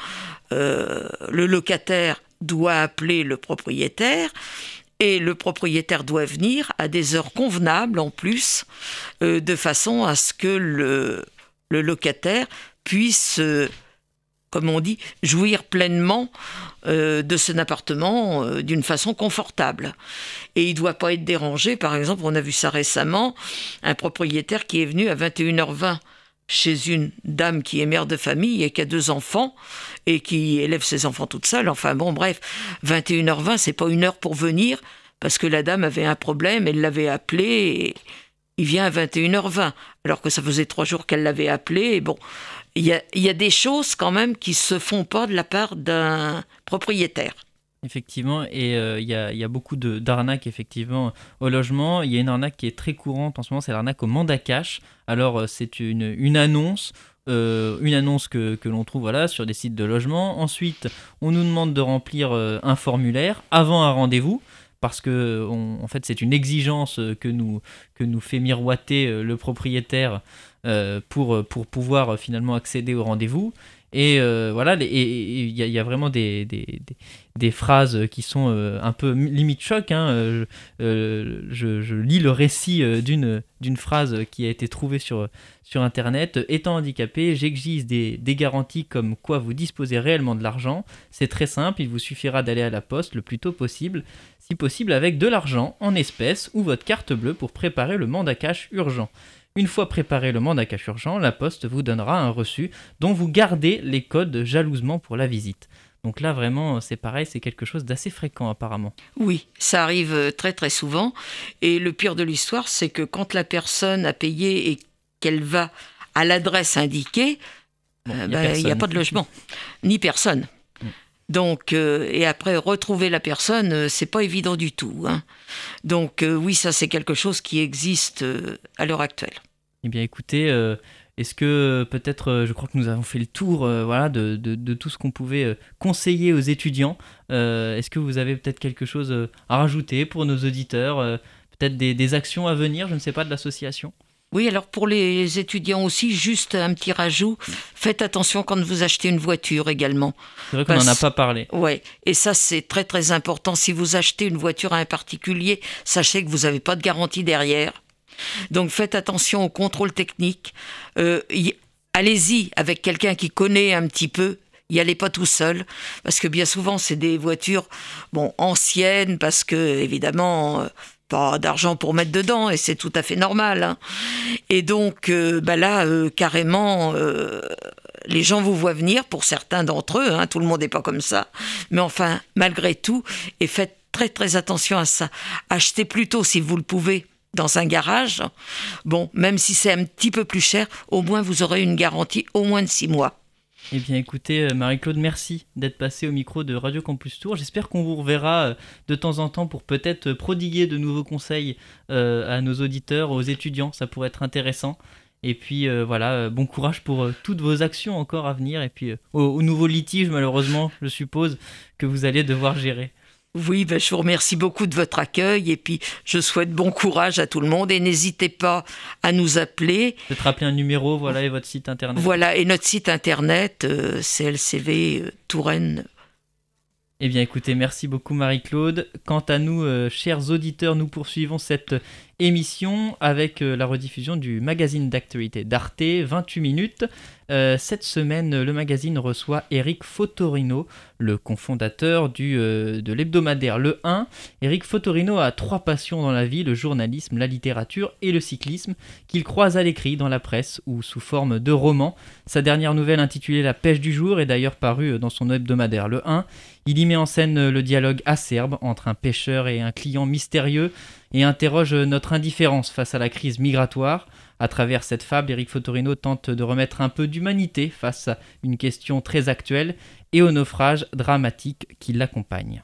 euh, le locataire doit appeler le propriétaire et le propriétaire doit venir à des heures convenables en plus, de façon à ce que le, le locataire puisse comme on dit, jouir pleinement euh, de son appartement euh, d'une façon confortable. Et il ne doit pas être dérangé. Par exemple, on a vu ça récemment, un propriétaire qui est venu à 21h20 chez une dame qui est mère de famille et qui a deux enfants et qui élève ses enfants toute seule. Enfin bon, bref, 21h20, c'est pas une heure pour venir parce que la dame avait un problème, elle l'avait appelé et il vient à 21h20 alors que ça faisait trois jours qu'elle l'avait appelé. Bon, il y a, des choses quand même qui se font pas de la part d'un propriétaire. Effectivement, et euh, il y, a, beaucoup d'arnaques effectivement au logement. Il y a une arnaque qui est très courante en ce moment, c'est l'arnaque au mandat cash. Alors euh, c'est une, une, annonce, euh, une annonce que, que l'on trouve voilà, sur des sites de logement. Ensuite, on nous demande de remplir un formulaire avant un rendez-vous parce que en fait c'est une exigence que nous, que nous fait miroiter le propriétaire pour, pour pouvoir finalement accéder au rendez-vous. Et voilà, il y, a vraiment des, des, des phrases qui sont euh, un peu limite choc. Hein. Euh, euh, je, lis le récit d'une, phrase qui a été trouvée sur, sur Internet. Étant handicapé, j'exige des, garanties comme quoi vous disposez réellement de l'argent. C'est très simple, il vous suffira d'aller à la poste le plus tôt possible, si possible avec de l'argent en espèces ou votre carte bleue pour préparer le mandat cash urgent. Une fois préparé le mandat cash urgent, la poste vous donnera un reçu dont vous gardez les codes jalousement pour la visite. Donc là, vraiment, c'est pareil, c'est quelque chose d'assez fréquent apparemment. Oui, ça arrive euh, très très souvent. Et le pire de l'histoire, c'est que quand la personne a payé et qu'elle va à l'adresse indiquée, il n'y a, euh, pas de logement, ni personne. Donc, euh, et après, retrouver la personne, c'est pas évident du tout. Hein. Donc, oui, ça, c'est quelque chose qui existe à l'heure actuelle. Eh bien, écoutez, est-ce que euh, peut-être, euh, je crois que nous avons fait le tour euh, voilà, de, tout ce qu'on pouvait conseiller aux étudiants. Est-ce que vous avez peut-être quelque chose à rajouter pour nos auditeurs Peut-être des, actions à venir, je ne sais pas, de l'association? Oui, alors pour les étudiants aussi, juste un petit rajout, faites attention quand vous achetez une voiture également. C'est vrai qu'on n'en a pas parlé. Oui, et ça c'est très très important. Si vous achetez une voiture à un particulier, sachez que vous n'avez pas de garantie derrière. Donc faites attention au contrôle technique. Euh, allez-y avec quelqu'un qui connaît un petit peu. Y allez pas tout seul, parce que bien souvent c'est des voitures bon anciennes, parce que évidemment euh, pas d'argent pour mettre dedans et c'est tout à fait normal. Hein. Et donc euh, bah là carrément les gens vous voient venir pour certains d'entre eux, hein, tout le monde n'est pas comme ça, mais enfin malgré tout et faites très très attention à ça. Achetez plutôt si vous le pouvez dans un garage, bon, même si c'est un petit peu plus cher, au moins vous aurez une garantie au moins de six mois. Eh bien écoutez, euh, Marie-Claude, merci d'être passée au micro de Radio Campus Tour. J'espère qu'on vous reverra euh, de temps en temps pour peut-être prodiguer de nouveaux conseils euh, à nos auditeurs, aux étudiants. Ça pourrait être intéressant. Et puis voilà, bon courage pour toutes vos actions encore à venir. Et puis aux nouveaux litiges, malheureusement, je suppose, que vous allez devoir gérer. Oui, ben, je vous remercie beaucoup de votre accueil et puis je souhaite bon courage à tout le monde et n'hésitez pas à nous appeler. Peut-être rappeler un numéro, voilà, et votre site internet. Voilà, et notre site internet, euh, CLCV euh, Touraine. Eh bien écoutez, merci beaucoup Marie-Claude. Quant à nous, euh, chers auditeurs, nous poursuivons cette émission avec la rediffusion du magazine d'actualité d'Arte, 28 minutes. Euh, cette semaine, le magazine reçoit Eric Fotorino, le cofondateur du, euh, de l'hebdomadaire Le 1. Eric Fotorino a trois passions dans la vie, le journalisme, la littérature et le cyclisme, qu'il croise à l'écrit, dans la presse ou sous forme de roman. Sa dernière nouvelle intitulée La pêche du jour est d'ailleurs parue dans son hebdomadaire Le 1. Il y met en scène le dialogue acerbe entre un pêcheur et un client mystérieux et interroge notre indifférence face à la crise migratoire. À travers cette fable, Eric Fotorino tente de remettre un peu d'humanité face à une question très actuelle et au naufrage dramatique qui l'accompagne.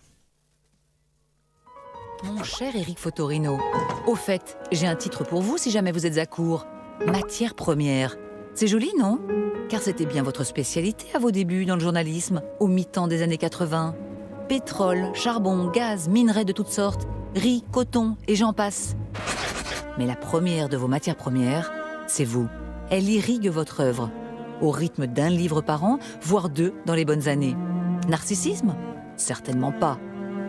Mon cher Eric Fotorino, au fait, j'ai un titre pour vous si jamais vous êtes à court. Matière première. C'est joli, non? Car c'était bien votre spécialité à vos débuts dans le journalisme, au mi-temps des années 80. Pétrole, charbon, gaz, minerais de toutes sortes, riz, coton et j'en passe. Mais la première de vos matières premières, c'est vous. Elle irrigue votre œuvre, au rythme d'un livre par an, voire deux dans les bonnes années. Narcissisme? Certainement pas.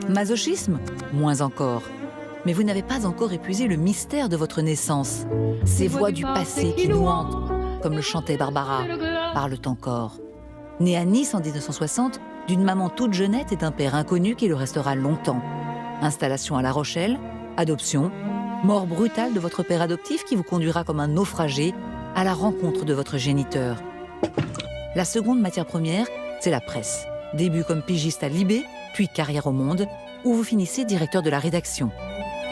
Masochisme? Moins encore. Mais vous n'avez pas encore épuisé le mystère de votre naissance. Ces voix du passé qui nous hantent, comme le chantait Barbara, parlent encore. Né à Nice en 1960, d'une maman toute jeunette et d'un père inconnu qui le restera longtemps. Installation à La Rochelle, adoption, Mort brutale de votre père adoptif qui vous conduira comme un naufragé à la rencontre de votre géniteur. La seconde matière première, c'est la presse. Début comme pigiste à Libé, puis carrière au Monde, où vous finissez directeur de la rédaction.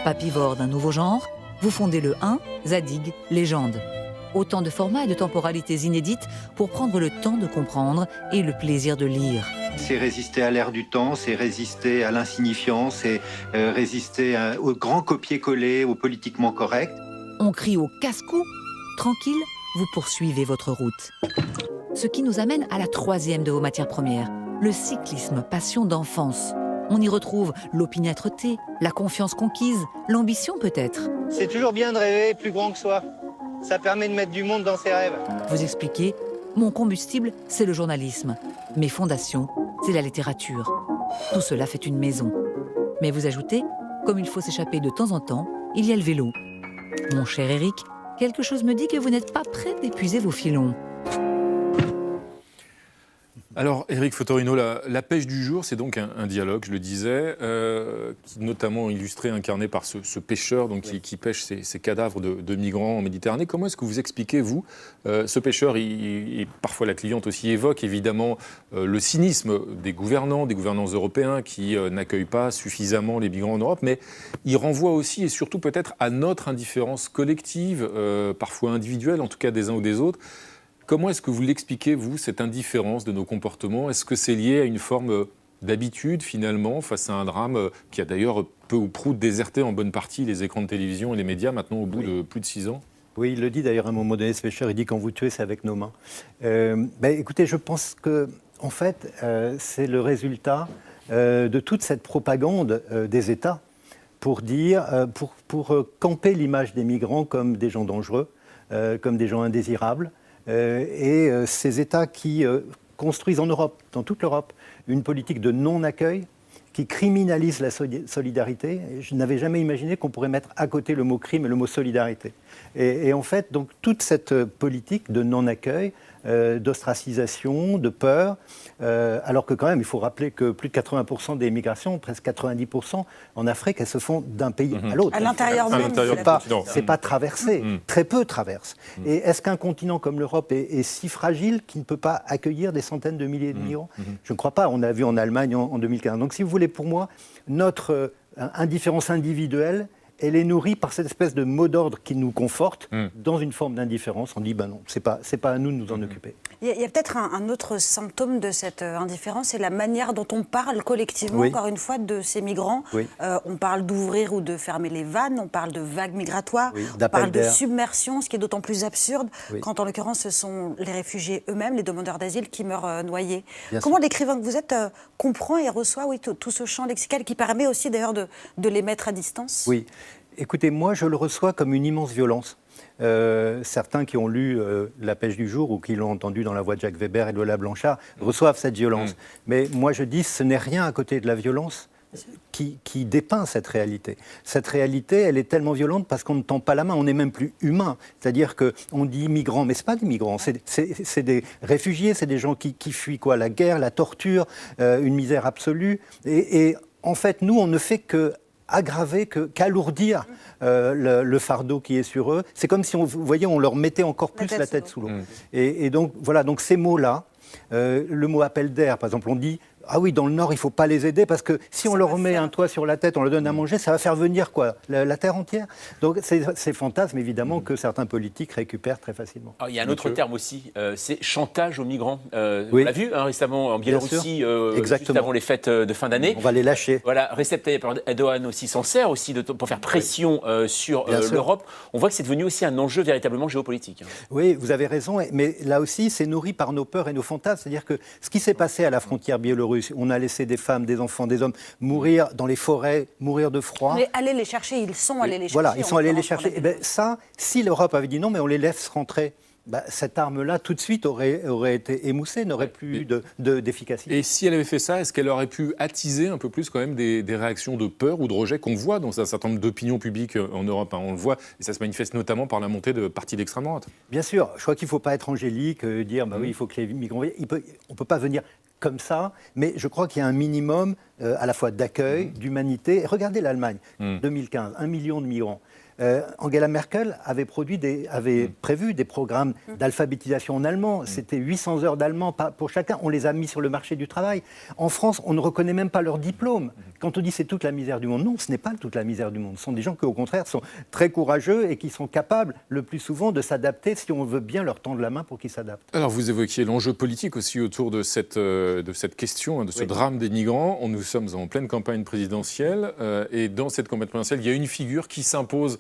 Papivore d'un nouveau genre, vous fondez le 1, Zadig, Légende. Autant de formats et de temporalités inédites pour prendre le temps de comprendre et le plaisir de lire. c'est résister à l'air du temps, c'est résister à l'insignifiance, c'est euh, résister au grand copier-coller, au politiquement correct. On crie au casse-cou. Tranquille, vous poursuivez votre route. Ce qui nous amène à la troisième de vos matières premières, le cyclisme, passion d'enfance. On y retrouve l'opiniâtreté, la confiance conquise, l'ambition peut-être. C'est toujours bien de rêver plus grand que soi. Ça permet de mettre du monde dans ses rêves. Vous expliquez, mon combustible, c'est le journalisme. Mes fondations, c'est la littérature. Tout cela fait une maison. Mais vous ajoutez, comme il faut s'échapper de temps en temps, il y a le vélo. Mon cher Eric, quelque chose me dit que vous n'êtes pas prêt d'épuiser vos filons. Alors, Eric Fotorino, la, pêche du jour, c'est donc un, dialogue, je le disais, euh, qui notamment illustré, incarné par ce, pêcheur donc, qui, pêche ces, cadavres de, migrants en Méditerranée. Comment est-ce que vous expliquez, vous, euh, ce pêcheur, et parfois la cliente aussi évoque évidemment euh, le cynisme des gouvernants, des gouvernants européens qui n'accueillent pas suffisamment les migrants en Europe, mais il renvoie aussi et surtout peut-être à notre indifférence collective, parfois individuelle, en tout cas des uns ou des autres. Comment est-ce que vous l'expliquez, vous, cette indifférence de nos comportements? Est-ce que c'est lié à une forme euh, d'habitude, finalement, face à un drame euh, qui a d'ailleurs peu ou prou déserté en bonne partie les écrans de télévision et les médias maintenant au bout de plus de six ans? Oui, il le dit d'ailleurs à un moment donné, ce pêcheur, il dit quand vous tuez, c'est avec nos mains. Euh, ben, écoutez, je pense que, en fait, c'est le résultat de toute cette propagande des États pour dire, pour, pour camper l'image des migrants comme des gens dangereux, comme des gens indésirables, et euh, ces États qui euh, construisent en Europe, dans toute l'Europe, une politique de non-accueil qui criminalise la solidarité. Je n'avais jamais imaginé qu'on pourrait mettre à côté le mot crime et le mot solidarité. Et, et en fait, donc, toute cette politique de non-accueil, euh, d'ostracisation, de peur, euh, alors que quand même, il faut rappeler que plus de 80% des migrations, presque 90% en Afrique, elles se font d'un pays à mhm. l'autre. À l'intérieur même. C'est pas, pas traversé. Mhm. Très peu traversent. Mhm. Et est-ce qu'un continent comme l'Europe est, si fragile qu'il ne peut pas accueillir des centaines de milliers de migrants? Je ne crois pas. On a vu en Allemagne en, en 2015. Donc si vous voulez, pour moi, notre euh, indifférence individuelle, elle est nourrie par cette espèce de mot d'ordre qui nous conforte hmm. dans une forme d'indifférence. On dit, ben non, c'est pas, c'est pas à nous de nous en hmm. occuper. Il y a, peut-être un, autre symptôme de cette euh, indifférence, c'est la manière dont on parle collectivement, encore une fois, de ces migrants. Euh, on parle d'ouvrir ou de fermer les vannes, on parle de vagues migratoires, on parle de submersion, ce qui est d'autant plus absurde quand, en l'occurrence, ce sont les réfugiés eux-mêmes, les demandeurs d'asile, qui meurent euh, noyés. Comment l'écrivain que vous êtes comprend et reçoit oui, tout, ce champ lexical qui permet aussi d'ailleurs de, de les mettre à distance? Oui. Écoutez, moi, je le reçois comme une immense violence. Euh, certains qui ont lu euh, La pêche du jour ou qui l'ont entendu dans la voix de Jacques Weber et de Lola Blanchard reçoivent cette violence. Mm. Mais moi, je dis, ce n'est rien à côté de la violence qui, dépeint cette réalité. Cette réalité, elle est tellement violente parce qu'on ne tend pas la main, on n'est même plus humain. C'est-à-dire qu'on dit migrants, mais ce pas des migrants, c'est des réfugiés, c'est des gens qui, fuient quoi? La guerre, la torture, euh, une misère absolue. et en fait, nous, on ne fait que aggraver qu'alourdir euh, le, fardeau qui est sur eux. C'est comme si, on, vous voyez, on leur mettait encore plus la tête, sous l'eau. Et, donc, voilà, donc ces mots-là, euh, le mot appel d'air, par exemple, on dit ah oui, dans le Nord, il ne faut pas les aider parce que si on leur remet un toit sur la tête, on leur donne à mm. manger, ça va faire venir quoi la, terre entière. Donc c'est ces fantasmes, évidemment, que certains politiques récupèrent très facilement. il y a un autre terme aussi, euh, c'est chantage aux migrants. Euh, On l'a vu hein, récemment en Biélorussie, euh, juste avant les fêtes euh, de fin d'année. On va les lâcher. Voilà, Recep Tayyip Erdogan aussi s'en sert aussi de, pour faire pression sur l'Europe. On voit que c'est devenu aussi un enjeu véritablement géopolitique. Hein. Oui, vous avez raison, mais là aussi, c'est nourri par nos peurs et nos fantasmes. C'est-à-dire que ce qui s'est passé à la frontière biélorusse, on a laissé des femmes, des enfants, des hommes mourir dans les forêts, mourir de froid. Mais allez les chercher, ils sont allés les chercher. Voilà, ils sont allés les chercher. Et eh ben, ça, si l'Europe avait dit non, mais on les laisse rentrer. Bah, cette arme-là, tout de suite, aurait, aurait été émoussée, n'aurait plus d'efficacité. De, et si elle avait fait ça, est-ce qu'elle aurait pu attiser un peu plus quand même des, réactions de peur ou de rejet qu'on voit dans un certain nombre d'opinions publiques en Europe hein? On le voit, et ça se manifeste notamment par la montée de partis d'extrême droite? Bien sûr, je crois qu'il ne faut pas être angélique, euh, dire bah oui, mmh. il faut que les migrants... Peut, on ne peut pas venir comme ça, mais je crois qu'il y a un minimum euh, à la fois d'accueil, mmh. d'humanité. Regardez l'Allemagne, 2015, mmh. un million de migrants. Euh, Angela Merkel avait, produit des, avait mm. prévu des programmes mm. d'alphabétisation en allemand. Mm. C'était 800 heures d'allemand pour chacun. On les a mis sur le marché du travail. En France, on ne reconnaît même pas leur diplôme. Quand on dit c'est toute la misère du monde, non, ce n'est pas toute la misère du monde. Ce sont des gens qui, au contraire, sont très courageux et qui sont capables, le plus souvent, de s'adapter si on veut bien leur tendre la main pour qu'ils s'adaptent. Alors, vous évoquiez l'enjeu politique aussi autour de cette, euh, de cette question, hein, de ce drame des migrants. Nous sommes en pleine campagne présidentielle euh, et dans cette campagne présidentielle, il y a une figure qui s'impose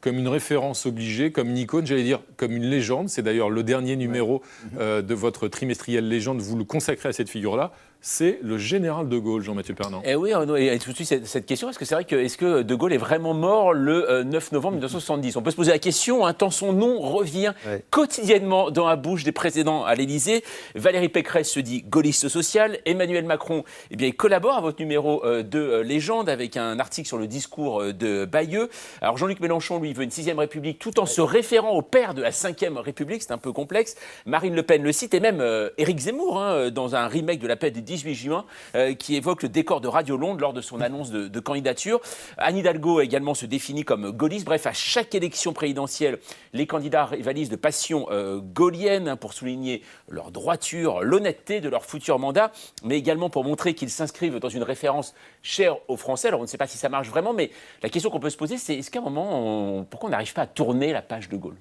comme une référence obligée, comme une icône, j'allais dire comme une légende. C'est d'ailleurs le dernier numéro euh, de votre trimestriel légende, vous le consacrez à cette figure-là c'est le général de Gaulle, Jean-Mathieu Pernan. Eh oui, et tout de suite cette question, est-ce que c'est vrai que, est-ce que de Gaulle est vraiment mort le 9 euh, novembre 1970 On peut se poser la question, hein, tant son nom revient quotidiennement dans la bouche des présidents à l'Élysée. Valérie Pécresse se dit gaulliste social, Emmanuel Macron eh bien, il collabore à votre numéro euh, de euh, légende avec un article sur le discours de Bayeux. Alors Jean-Luc Mélenchon, lui, veut une sixième République tout en se référant au père de la cinquième République, c'est un peu complexe. Marine Le Pen le cite, et même Éric Zemmour, hein, dans un remake de la paix du 18 juin, euh, qui évoque le décor de Radio Londres lors de son annonce de, candidature. Anne Hidalgo également se définit comme gaulliste. Bref, à chaque élection présidentielle, les candidats rivalisent de passion euh, gaulienne hein, pour souligner leur droiture, l'honnêteté de leur futur mandat, mais également pour montrer qu'ils s'inscrivent dans une référence chère aux Français. Alors on ne sait pas si ça marche vraiment, mais la question qu'on peut se poser, c'est est-ce qu'à un moment, pourquoi on n'arrive pas à tourner la page de Gaulle?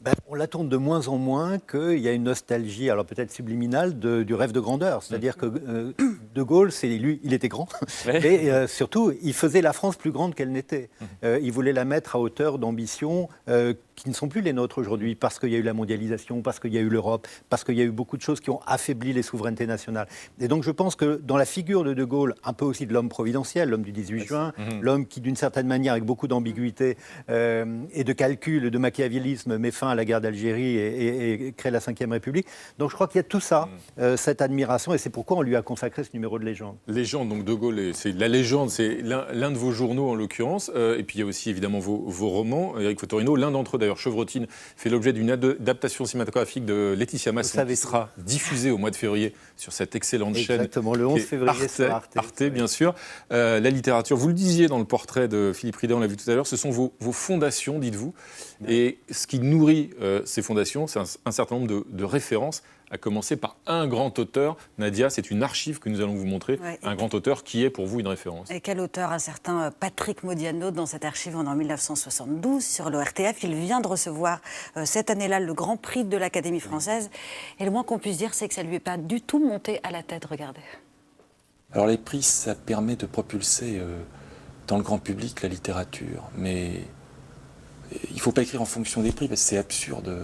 Ben, on l'attend de moins en moins qu'il y a une nostalgie, alors peut-être subliminale, du rêve de grandeur. C'est-à-dire que euh, De Gaulle, c'est lui, il était grand, et euh, surtout, il faisait la France plus grande qu'elle n'était. Mmh. Euh, il voulait la mettre à hauteur d'ambition qui ne sont plus les nôtres aujourd'hui, parce qu'il y a eu la mondialisation, parce qu'il y a eu l'Europe, parce qu'il y a eu beaucoup de choses qui ont affaibli les souverainetés nationales. Et donc je pense que dans la figure de De Gaulle, un peu aussi de l'homme providentiel, l'homme du 18 juin, mmh. l'homme qui d'une certaine manière, avec beaucoup d'ambiguïté et de calcul, de machiavélisme, met fin à la guerre d'Algérie et, crée la Ve République. Donc je crois qu'il y a tout ça, mm. euh, cette admiration, et c'est pourquoi on lui a consacré ce numéro de légende. Légende, donc De Gaulle, c'est la légende, c'est l'un de vos journaux en l'occurrence, euh, et puis il y a aussi évidemment vos, romans, Eric Fotorino, l'un d'entre eux d'ailleurs, Chevrotine, fait l'objet d'une adaptation cinématographique de Laetitia Masson qui sera diffusée au mois de février sur cette excellente chaîne. Exactement, le 11 février Arte, Arte. bien sûr. Euh, la littérature, vous le disiez dans le portrait de Philippe Ridet, on l'a vu tout à l'heure, ce sont vos, vos fondations, dites-vous, et ce qui nourrit euh, ces fondations, c'est un, certain nombre de, références, à commencer par un grand auteur. Nadia, c'est une archive que nous allons vous montrer. un grand auteur qui est pour vous une référence. Et quel auteur Un certain euh, Patrick Modiano dans cette archive en 1972 sur l'ORTF. Il vient de recevoir euh, cette année-là le Grand Prix de l'Académie française. Et le moins qu'on puisse dire, c'est que ça ne lui est pas du tout monté à la tête. Regardez. Alors les prix, ça permet de propulser dans le grand public la littérature. Mais il ne faut pas écrire en fonction des prix parce que c'est absurde.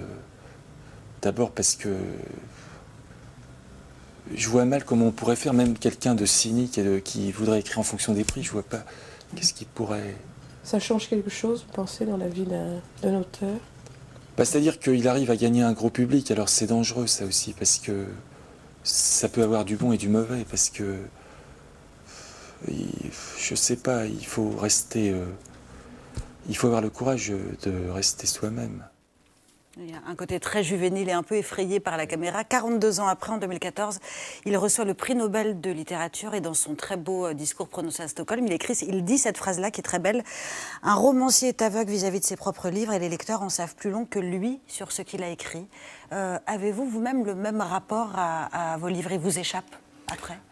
D'abord parce que je vois mal comment on pourrait faire, même quelqu'un de cynique et qui voudrait écrire en fonction des prix, je vois pas qu'est-ce qui pourrait. Ça change quelque chose, vous pensez, dans la vie d'un auteur? Bah, C'est-à-dire qu'il arrive à gagner un gros public, alors c'est dangereux ça aussi, parce que ça peut avoir du bon et du mauvais, parce que. Je sais pas, il faut rester. Euh, il faut avoir le courage de rester soi-même. Il y a un côté très juvénile et un peu effrayé par la caméra. 42 ans après, en 2014, il reçoit le prix Nobel de littérature et dans son très beau euh, discours prononcé à Stockholm, il dit cette phrase-là qui est très belle. Un romancier est aveugle vis-à-vis de ses propres livres et les lecteurs en savent plus long que lui sur ce qu'il a écrit. Euh, avez-vous vous-même le même rapport à vos livres? Ils vous échappent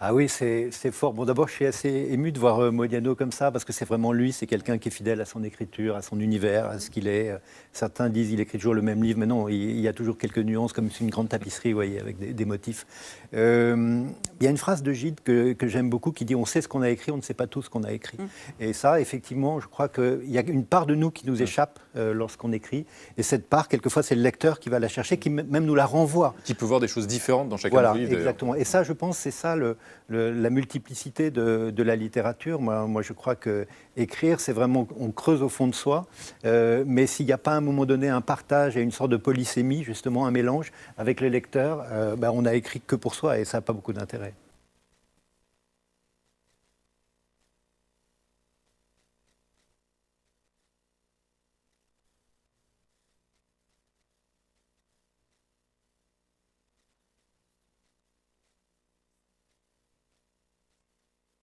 ah oui, c'est fort. Bon, d'abord, je suis assez ému de voir euh, Modiano comme ça, parce que c'est vraiment lui, c'est quelqu'un qui est fidèle à son écriture, à son univers, à ce qu'il est. Certains disent qu'il écrit toujours le même livre, mais non, il, y a toujours quelques nuances, comme c'est une grande tapisserie, vous voyez, avec des, motifs. Euh, il y a une phrase de Gide que, j'aime beaucoup qui dit On sait ce qu'on a écrit, on ne sait pas tout ce qu'on a écrit. Mm. Et ça, effectivement, je crois qu'il y a une part de nous qui nous échappe euh, lorsqu'on écrit. Et cette part, quelquefois, c'est le lecteur qui va la chercher, qui même nous la renvoie. Qui peut voir des choses différentes dans chacun voilà, des livres. Exactement. Et ça, je pense, c'est ça la multiplicité de, la littérature. Moi, moi, je crois que écrire, c'est vraiment, on creuse au fond de soi. Euh, mais s'il n'y a pas à un moment donné un partage et une sorte de polysémie, justement, un mélange avec les lecteurs, euh, ben, on a écrit que pour soi et ça n'a pas beaucoup d'intérêt.